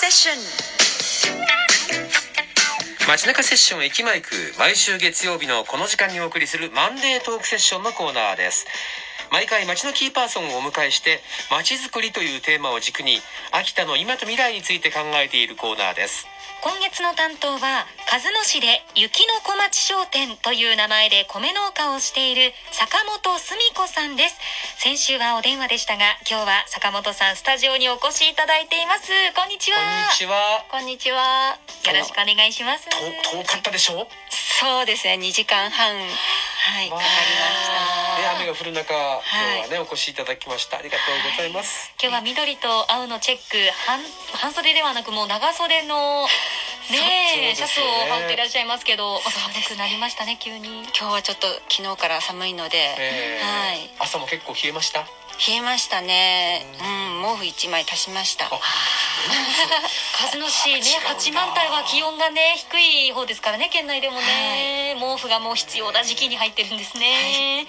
セッション街中セッション駅マイク毎週月曜日のこの時間にお送りするマンデートークセッションのコーナーです。毎回街のキーパーソンをお迎えして街づくりというテーマを軸に秋田の今と未来について考えているコーナーです。今月の担当は鹿角市で雪の小町商店という名前で米農家をしている坂本澄子さんです。先週はお電話でしたが今日は坂本さんスタジオにお越しいただいています。こんにちは。こんにちは。こんにちは。よろしくお願いします。と遠かったでしょ？そうですね。2時間半。はい。かかりました。ね雨が降る中今日はね、お越しいただきました。ありがとうございます、今日は緑と青のチェック半半袖ではなくもう長袖の ねえシャツを羽織っていらっしゃいますけど寒くなりましたね急に。今日はちょっと昨日から寒いので、えーはい。朝も結構冷えました？冷えましたね。うん毛布1枚足しました。鹿角市ね。八幡平は気温がね低い方ですからね県内でもね、毛布がもう必要な時期に入ってるんですね、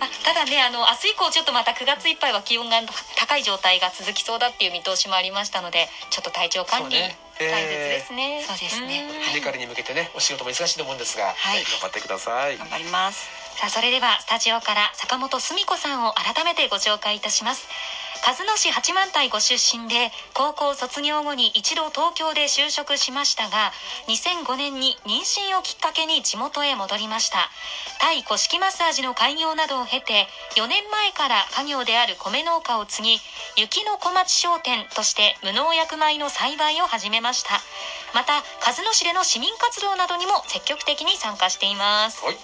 あただねあの明日以降ちょっとまた9月いっぱいは気温が高い状態が続きそうだっていう見通しもありましたのでちょっと体調管理大切ですね、そうですね。うん。稲刈りに向けてねお仕事も忙しいと思うんですが、はい。頑張ってください。頑張ります。さあそれではスタジオから坂本澄子さんを改めてご紹介いたします鹿角市八幡平ご出身で高校卒業後に一度東京で就職しましたが2005年に妊娠をきっかけに地元へ戻りました。タイ古式マッサージの開業などを経て4年前から家業である米農家を継ぎ雪の小町商店として無農薬米の栽培を始めました。また鹿角市での市民活動などにも積極的に参加しています。はい。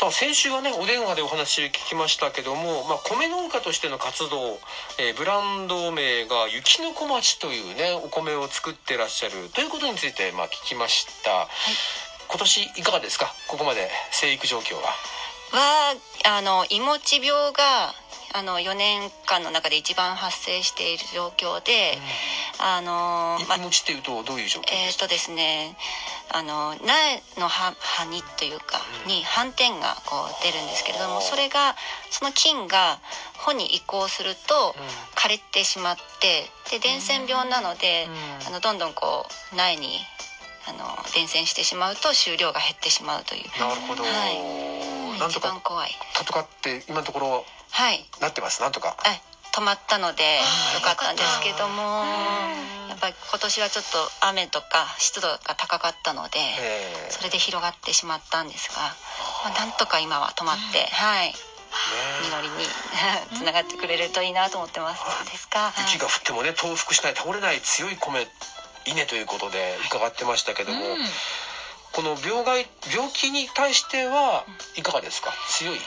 さあ先週はねお電話でお話聞きましたけども、まあ、米農家としての活動、えーブランド名が雪の小町というねお米を作ってらっしゃるということについてまあ聞きました、今年いかがですか？ここまで生育状況は。はあのいもち病があの4年間の中で一番発生している状況で、あのまいいもちっていうとどういう状況ですか、えーとですねあの苗の葉葉にというかに斑点がこう出るんですけれどもそれがその菌が穂に移行すると枯れてしまってで伝染病なのでうん。あのどんどんこう苗にあの伝染してしまうと収量が減ってしまうという。なるほど、はい。なんとか一番怖い。とかって今のところはい。なってます？なんとか。え止まったのでよかったんですけどもやっぱり今年はちょっと雨とか湿度が高かったのでえーそれで広がってしまったんですが、まあ、なんとか今は止まって、はい。実りに つながってくれるといいなと思ってます。そうですか。雪が降ってもね倒伏しない倒れない強い米稲ということで伺ってましたけども、うん。この病害病気に対してはいかがですか？強い？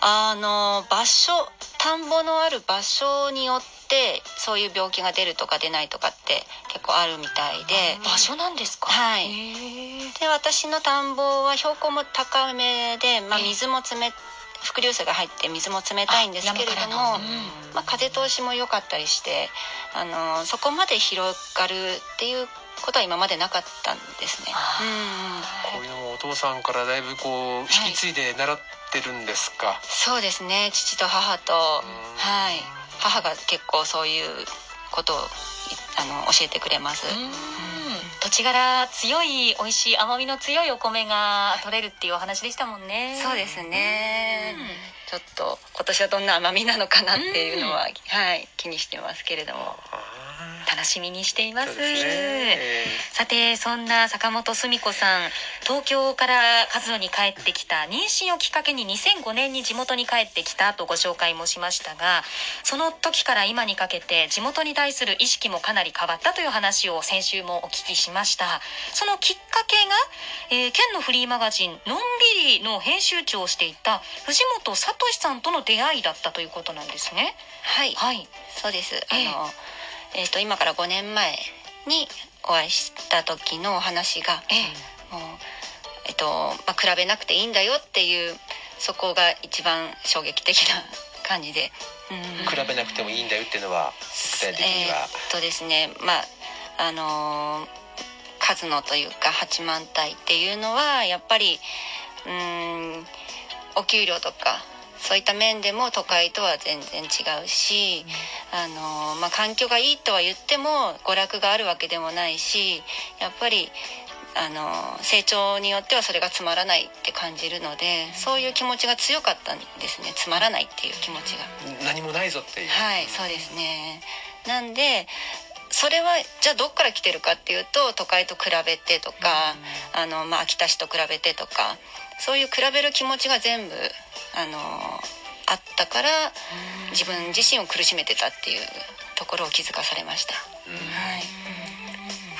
あの場所田んぼのある場所によってそういう病気が出るとか出ないとかって結構あるみたいで。場所なんですか？はい。で私の田んぼは標高も高めで、まあ、ええ。水も冷伏流水が入って水も冷たいんですけれども、まあ、風通しも良かったりしてあのそこまで広がるっていうことは今までなかったんですね。あうんお父さんからだいぶこう引き継いで習ってるんですか、そうですね。父と母と、はい、母が結構そういうことをいあの教えてくれます。うん。土地柄強い美味しい甘みの強いお米が取れるっていうお話でしたもんね。そうですね、ちょっと今年はどんな甘みなのかなっていうのは、はい。気にしてますけれども楽しみにしています。すね。えさてそんな坂本澄子さん東京から活動に帰ってきた妊娠をきっかけに2005年に地元に帰ってきたとご紹介もしましたがその時から今にかけて地元に対する意識もかなり変わったという話を先週もお聞きしました。そのきっかけが、えー県のフリーマガジン「のんびり」の編集長をしていた藤本聡さんとの出会いだったということなんですね。はい。はい。そうです。あえ。えの、えっ、と今から5年前にお会いした時のお話が、ええもうえっ、とまあ比べなくていいんだよっていうそこが一番衝撃的な感じで。うん。比べなくてもいいんだよっていうのは具体的には、えーっとですねまああのー数のというか八幡平っていうのはやっぱりうーんお給料とかそういった面でも都会とは全然違うしあのまあ、環境がいいとは言っても娯楽があるわけでもないしやっぱりあの成長によってはそれがつまらないって感じるのでそういう気持ちが強かったんですね。つまらないっていう気持ちが。何もないぞっていう。はいそうですね。なんでそれはじゃあどっから来てるかっていうと都会と比べてとか、あのまあ、秋田市と比べてとかそういう比べる気持ちが全部あのあったから自分自身を苦しめてたっていうところを気づかされました。はい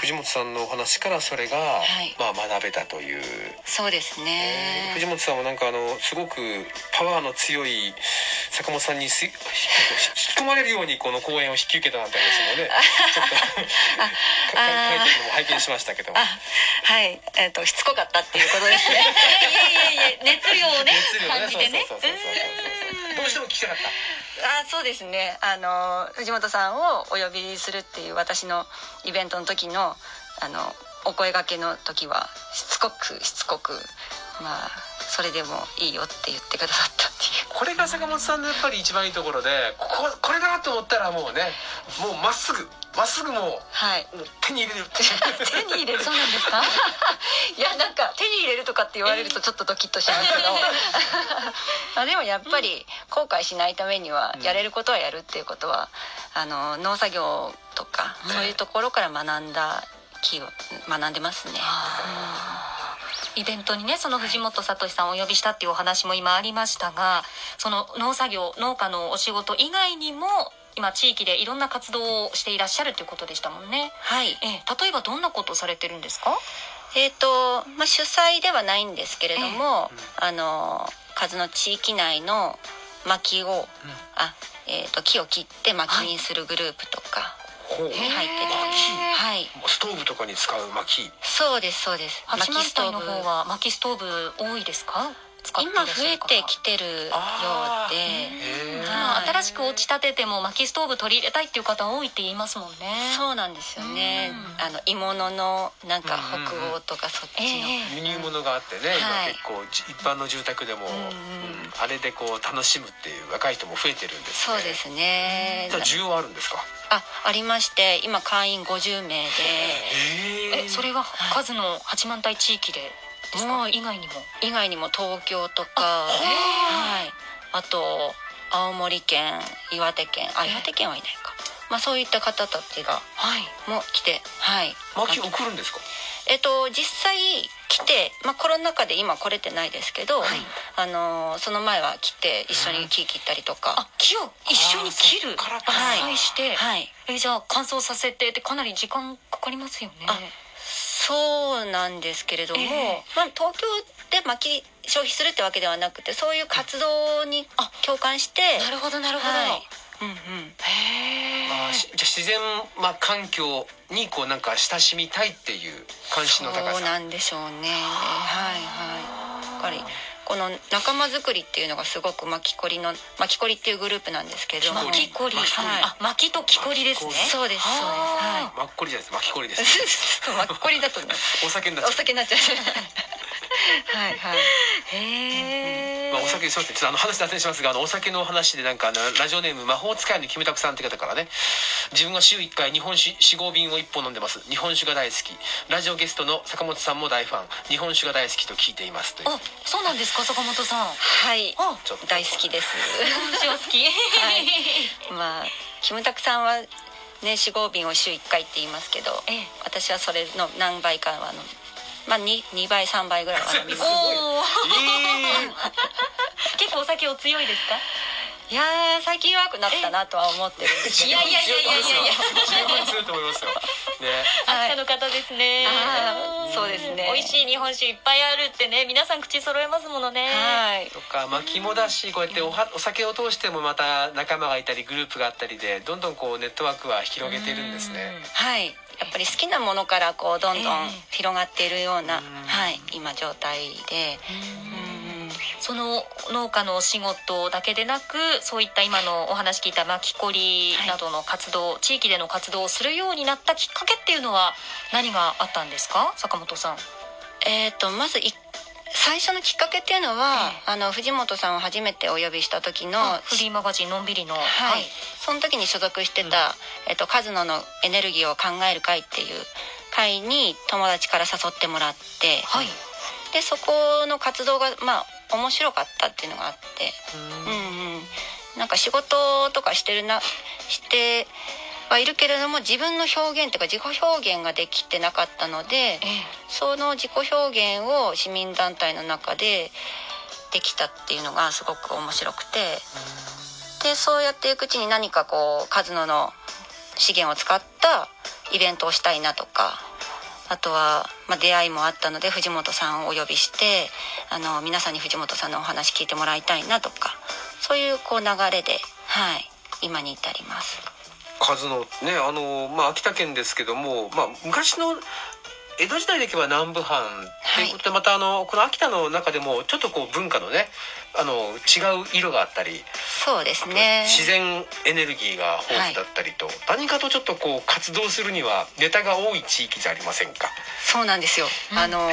藤本さんのお話からそれが、いまあ学べたという、そうですね。藤本さんはなんかあのすごくパワーの強い坂本さんにす 引き込まれるようにこの公演を引き受けたなんて話もね ちょっと書いてるのも拝見しましたけどはい、えっ、としつこかったっていうことですね。いやいやいや熱量をね熱量ね感じてねそうそうそうそうそうどうしても聞きたかった。あそうですね。あの藤本さんをお呼びするっていう私のイベントの時のあのお声掛けの時はしつこくしつこくまあそれでもいいよって言ってくださったっていう。これが坂本さんのやっぱり一番いいところでこここれだと思ったらもうねもうまっすぐまっすぐもはい。うもう手に入れる 手に入れるそうなんですか？いやなんか手に入れるとかって言われるとちょっとドキッとしますけど。まあでもやっぱり後悔しないためにはやれることはやるっていうことはあの農作業とかね。そういうところから学んだ気を学んでますね。イベントにねその藤本聡さんをお呼びしたっていうお話も今ありましたがその農作業農家のお仕事以外にも今地域でいろんな活動をしていらっしゃるということでしたもんね。はい。ええ例えばどんなことをされてるんですか？えーとまあ、主催ではないんですけれども、あの数の地域内の薪を、あえー、と木を切って薪にするグループとかほう。に入ってたり、はい。ストーブとかに使う薪。そうですそうです。薪ストーブ。方は薪ストーブ多いですか？今増えてきてるようで。はい新しく落ち立てても薪ストーブ取り入れたいっていう方多いって言いますもんね。そうなんですよね。うん。あの鋳物のなんか北欧とかそっちの、ええ。輸入物があってね、はい。今結構じ一般の住宅でも、んうんうん。あれでこう楽しむっていう若い人も増えてるんですね。そうですね。じゃあ需要あるんですか？あありまして今会員50名で。へえそれは数の八幡平地域でですか？もう以外にも。以外にも東京とか。はいあと青森県岩手県。あ岩手県はいないか、まあ、そういった方たちがはい。も来てはい。薪送るんですか？えっと実際来て、まあ、コロナ禍で今来れてないですけど、はい。あのーその前は来て一緒に木切ったりとか、あ木を一緒に切る伐採して、はい。えじゃあ乾燥させてってかなり時間かかりますよね。あそうなんですけれども、ええ。まあ、東京で薪消費するってわけではなくてそういう活動にあ共感してなるほどなるほど、はい。うんうん。へえあーしじゃあ自然、まあ、環境にこうなんか親しみたいっていう関心の高さ。そうなんでしょうね。はいはい。やっぱりこの仲間づくりっていうのがすごく巻きこりの巻きこりっていうグループなんですけれども巻きこり、巻きこり。あ巻きと木こりですね。そうですそうです。はマッコリじゃないです。巻きこりです。い 巻きこりだとね。お酒になっちゃう。お酒になっちゃう。はいはい。へえ、まあ、お酒そうですねちょっとあの話脱線しますがあのお酒の話でなんかあのラジオネーム魔法使いのキムタクさんって方からね自分が週1回日本酒4合瓶を1本飲んでます。日本酒が大好き。ラジオゲストの坂本さんも大ファン。日本酒が大好きと聞いていますという。あそうなんですか坂本さん。はい。あちょっと大好きです。日本酒は好き、はい。まあキムタクさんはね4合瓶を週1回って言いますけどええ。私はそれの何倍かはあのまあ 2, 2倍3倍ぐらいは 飲みます。結構お酒お強いですか？いやー最近弱くなったなとは思ってるいやいやいやいやいやいや。十分強いと思いますよ。ね。秋田の方ですね、あーそうですね。美味しい日本酒いっぱいあるってね皆さん口揃えますものね。はい。とか。薪もだしこうやっておはお酒を通してもまた仲間がいたりグループがあったりでどんどんこうネットワークは広げているんですね。はい。やっぱり好きなものからこうどんどんええ。広がっているような、うん。はい今状態で、うん。その農家のお仕事だけでなくそういった今のお話聞いた巻きこりなどの活動、地域での活動をするようになったきっかけっていうのは何があったんですか？坂本さん。えっ、とまずい最初のきっかけっていうのは、あの藤本さんを初めてお呼びした時のフリーマガジンのんびりの。はい、その時に所属してた、えっと、カズノのエネルギーを考える会っていう会に友達から誘ってもらって、はい。でそこの活動がまあ面白かったっていうのがあって、うんうん、なんか仕事とかしてるなしてはいるけれども自分の表現とい。うか自己表現ができてなかったのでその自己表現を市民団体の中でできたってい。うのがすごく面白くてでそうやってい。くうちに何かこうカズノの資源を使ったイベントをしたい。なとかあとは、まあ、出会い。もあったので藤本さんをお呼びしてあの皆さんに藤本さんのお話聞い。てもらい。たい。なとかそうい。うこう流れで、はい、今に至ります。数のねあのまあ秋田県ですけどもまあ昔の江戸時代でいけば南部藩ということで、またあのこの秋田の中でもちょっとこう文化のねあの違う色があったり、そうですね自然エネルギーが豊富だったりと、何かとちょっとこう活動するにはネタが多い地域じゃありませんか？そうなんですよ。うんあの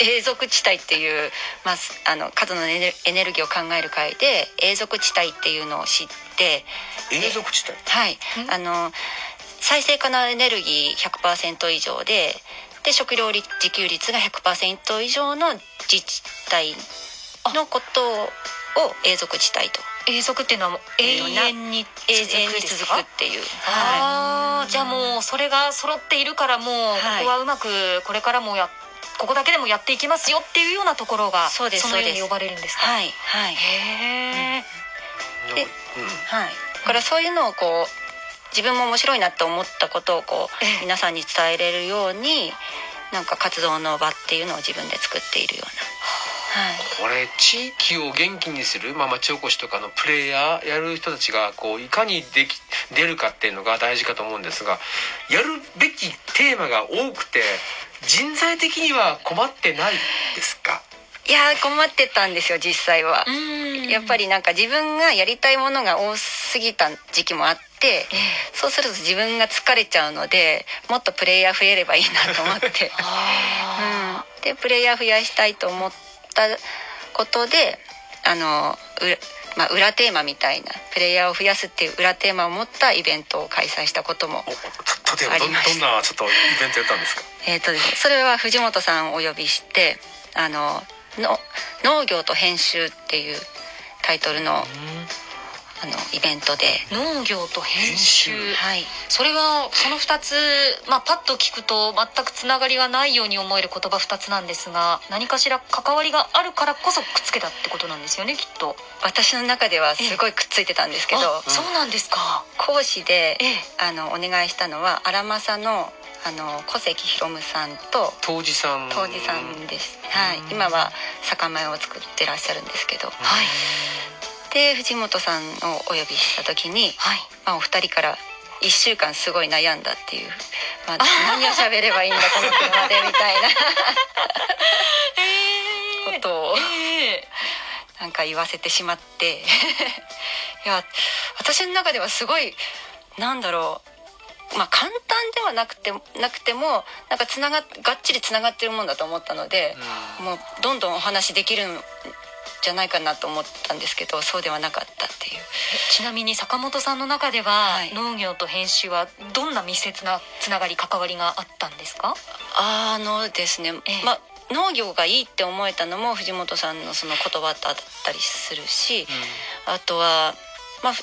永続地帯っていうまあすあの数のエネルギーを考える会で永続地帯っていうのを知って、永続地帯？はいうん、あの再生可能エネルギー100%以上で。で食料率自給率が100%以上の自治体のことを永続地帯と永続っていうのはもう永遠に永続遠に続くっていう、はあーじゃあもうそれが揃っているからもうはい。ここはうまくこれからもやここだけでもやっていきますよっていうようなところがそうですのように呼ばれるんですい、か？はいはい。へえ。でうん。はい、だからそういうのをこう自分も面白いなと思ったことをこええ。う皆さんに伝えれるようになんか活動の場っていうのを自分で作っているような、はい、これ地域を元気にする、まあ、町おこしとかのプレイヤーやる人たちがこういかにでき出るかっていうのが大事かと思うんですがやるべきテーマが多くて人材的には困ってないですか？いやー困ってたんですよ実際は。やっぱりりなんか自分がやりたいものが多すぎた時期もあってそうすると自分が疲れちゃうのでもっとプレイヤー増えればいいなと思って。あうん、でプレイヤー増やしたいと思ったことであのうら,、まあ、裏テーマみたいなプレイヤーを増やすっていう裏テーマを持ったイベントを開催したこともおと例えばどんありました。どんなちょっとイベントやったんですか？えーとですね、それは藤本さんをお呼びしてあのの農業と編集っていうタイトルのあのイベントで、ー農業と編集。編集。はい、それはその2つ、まあ、パッと聞くと全くつながりがないように思える言葉2つなんですが何かしら関わりがあるからこそくっつけたってことなんですよねきっと。私の中ではすごいくっついてたんですけど。あそうなんですか。講師でええ。あのお願いしたのは荒政のあの小関博夢さんと当時さん。当時さんです、はい、今は酒米を作ってらっしゃるんですけど、はいで藤本さんをお呼びした時に、はい。まあ、お二人から1週間すごい悩んだっていう、まあ、何を喋ればいいんだこの車でみたいな。えことを。えなんか言わせてしまって。いや私の中ではすごいなんだろう。まあ簡単ではなくてなくてもなんかつながっがっちりつながってるもんだと思ったので、もうどんどんお話できるんじゃないかなと思ったんですけどそうではなかったっていう。ちなみに坂本さんの中では、はい農業と編集はどんな密接なつながり関わりがあったんですか？あのですね、ええまあ農業がいいって思えたのも藤本さんのその言葉だったりするし、あとは、まあ、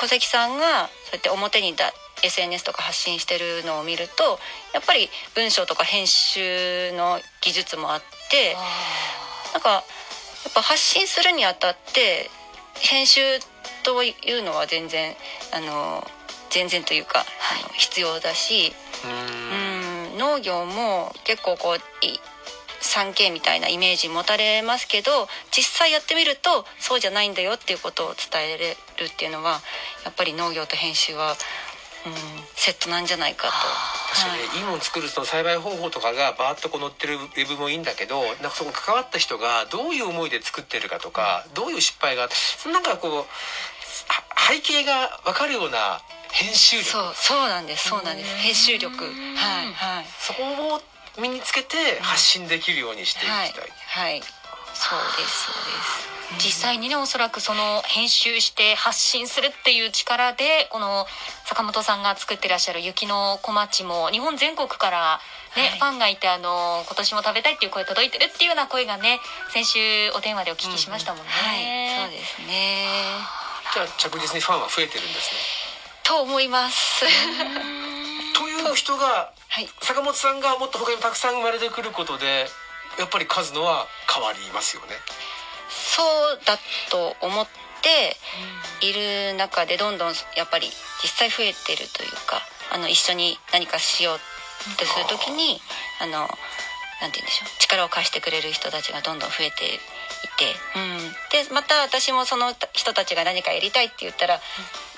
小関さんがそうやって表にだ SNS とか発信してるのを見るとやっぱり文章とか編集の技術もあってなんかやっぱ発信するにあたって編集というのは全然あの全然というか、あの必要だし、うんうん、農業も結構こうい 3K みたいなイメージ持たれますけど実際やってみるとそうじゃないんだよっていうことを伝えれるっていうのはやっぱり農業と編集は、うん、セットなんじゃないかと。確かにね、いいもの作るその栽培方法とかがバーッとこう載ってるウェブもいいんだけどなんかそこに関わった人がどういう思いで作ってるかとかどういう失敗があってそのなんかこうは背景が分かるような編集力。そうそうなんですそうなんです。うん編集力。はいはい。そこを身につけて発信できるようにしていきたい、はいはい。そうですそうです実際にねおそらくその編集して発信するっていう力でこの坂本さんが作ってらっしゃる雪の小町も日本全国からね、はい。ファンがいてあの今年も食べたいっていう声届いてるっていうような声がね先週お電話でお聞きしましたもんね。はい。そうですね。じゃあ着実にファンは増えてるんですね。と思います。という人がはい。坂本さんがもっと他にもたくさん生まれてくることでやっぱり数のは変わりますよねそうだと思っている中でどんどんやっぱり実際増えてるというかあの一緒に何かしようとする時にあのなて言うんでしょう力を貸してくれる人たちがどんどん増えていて、うん、でまた私もその人たちが何かやりたいって言ったら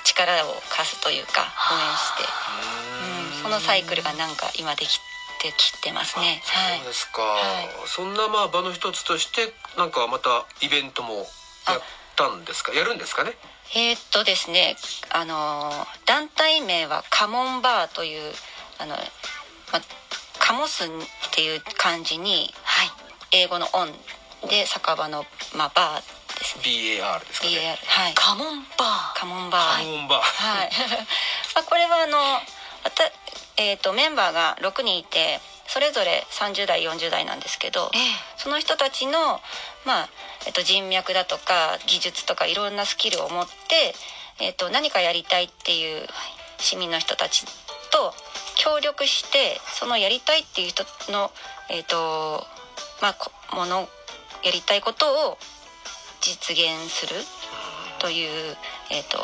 力を貸すというか応援して、うん、そのサイクルがなんか今できてきてますね。はいそうですか、はいそんなまあ場の一つとしてなんかまたイベントもやったんですか？やるんですかね？えーっとですね、あのー団体名はカモンバーというあの、ま、カモスっていう漢字にはい英語のオンで酒場のまあバーですね。BAR ですか BAR ねはい。カモンバーカモンバー。カモンバーはい。まあこれはあのえーっとメンバーが6人いてそれぞれ30代40代なんですけどえ。えその人たちの、まあえっと、人脈だとか技術とかいろんなスキルを持って、えっと、何かやりたいっていう市民の人たちと協力してそのやりたいっていう人の、えっとまあ、こものやりたいことを実現するという、えっと、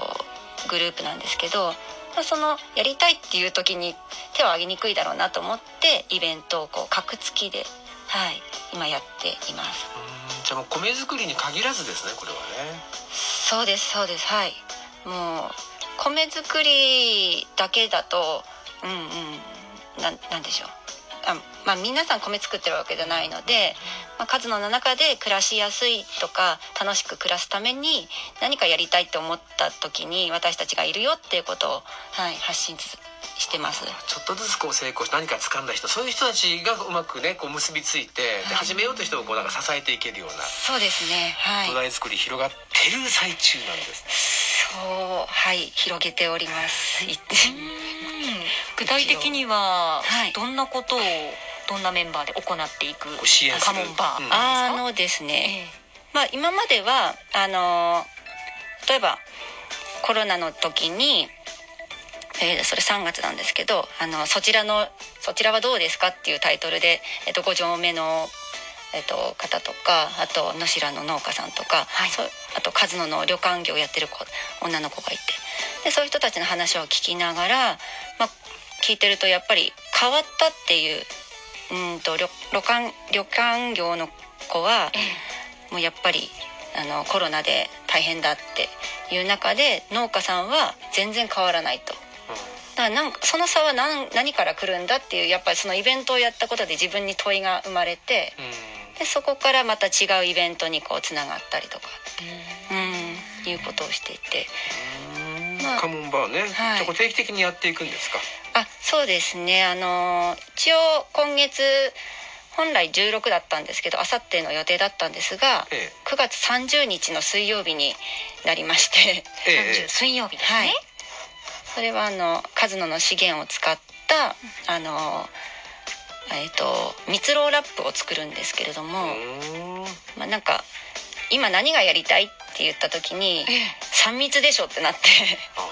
グループなんですけど、まあ、そのやりたいっていう時に手を挙げにくいだろうなと思ってイベントをこう格付きで、はい、今やっています。うんじゃあもう米作りに限らずですねこれはね。そうですそうです。はい。もう米作りだけだとうんうんなんなんでしょうあまあ皆さん米作ってるわけじゃないので、まあ、数の中で暮らしやすいとか楽しく暮らすために何かやりたいって思った時に私たちがいるよっていうことを、はい、発信つしてます。ちょっとずつこう成功して何か掴んだ人そういう人たちがうまくねこう結びついてで始めようという人をこうなんか支えていけるようなそうですね。はい。土台作り広がってる最中なんです。ねそうはい広げております。いって。具体的にははい。どんなことをどんなメンバーで行っていくカモンバー、うん。あのですね、まあ今まではあの例えばコロナの時に、えーそれ3月なんですけどあのそちらのそちらはどうですかっていうタイトルで、えっと5条目の、えっと方とかあと能代の農家さんとか、はい。そうあと数野の旅館業をやってる子女の子がいて。でそういう人たちの話を聞きながら、まあ、聞いてるとやっぱり変わったっていううんと旅旅館旅館業の子はええ。もうやっぱりあのコロナで大変だっていう中で農家さんは全然変わらないと。だからなんかその差は何何から来るんだっていうやっぱりそのイベントをやったことで自分に問いが生まれてうんでそこからまた違うイベントにこうつながったりとか、うん、いうことをしていて。うん。まあ。カモンバーね、はい。じゃあこれ定期的にやっていくんですか？あそうですね。あの一応今月本来16だったんですけどあさっての予定だったんですがえ9月30日の水曜日になりまして。ええ。え30水曜日ですね、はい。それはあのカズノの資源を使ったあのえっ、と蜜ろうラップを作るんですけれども、うん。まあなんか今何がやりたいって言った時にええ。三密でしょってなって。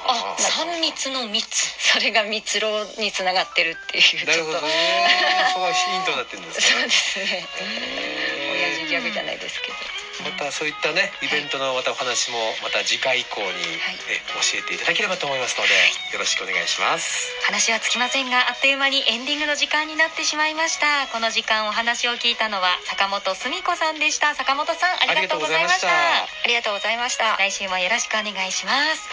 あ三密の密。それが蜜ろうにつながってるっていうなるほどね。そこがヒントになってるんですそうねですね。親父ギャグじゃないですけどまたそういったねイベントのまたお話もまた次回以降に、い。え教えていただければと思いますので、よろしくお願いします。話はつきませんがあっという間にエンディングの時間になってしまいました。この時間お話を聞いたのは坂本澄子さんでした。坂本さんありがとうございました。あありがとうございました。来週もよろしくお願いします。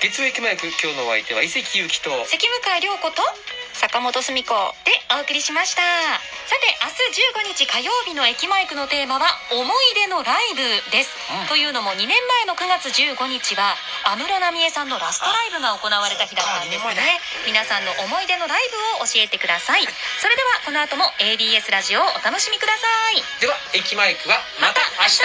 月曜駅前区今日のお相手は伊関ゆきと関向涼子と坂本澄子でお送りしました。さて明日15日火曜日の駅マイクのテーマは思い出のライブです、うん。というのも2年前の9月15日は安室奈美恵さんのラストライブが行われた日だったんですあ二年前だ。ね皆さんの思い出のライブを教えてください。それではこの後も ABS ラジオをお楽しみください。では駅前区はまた明日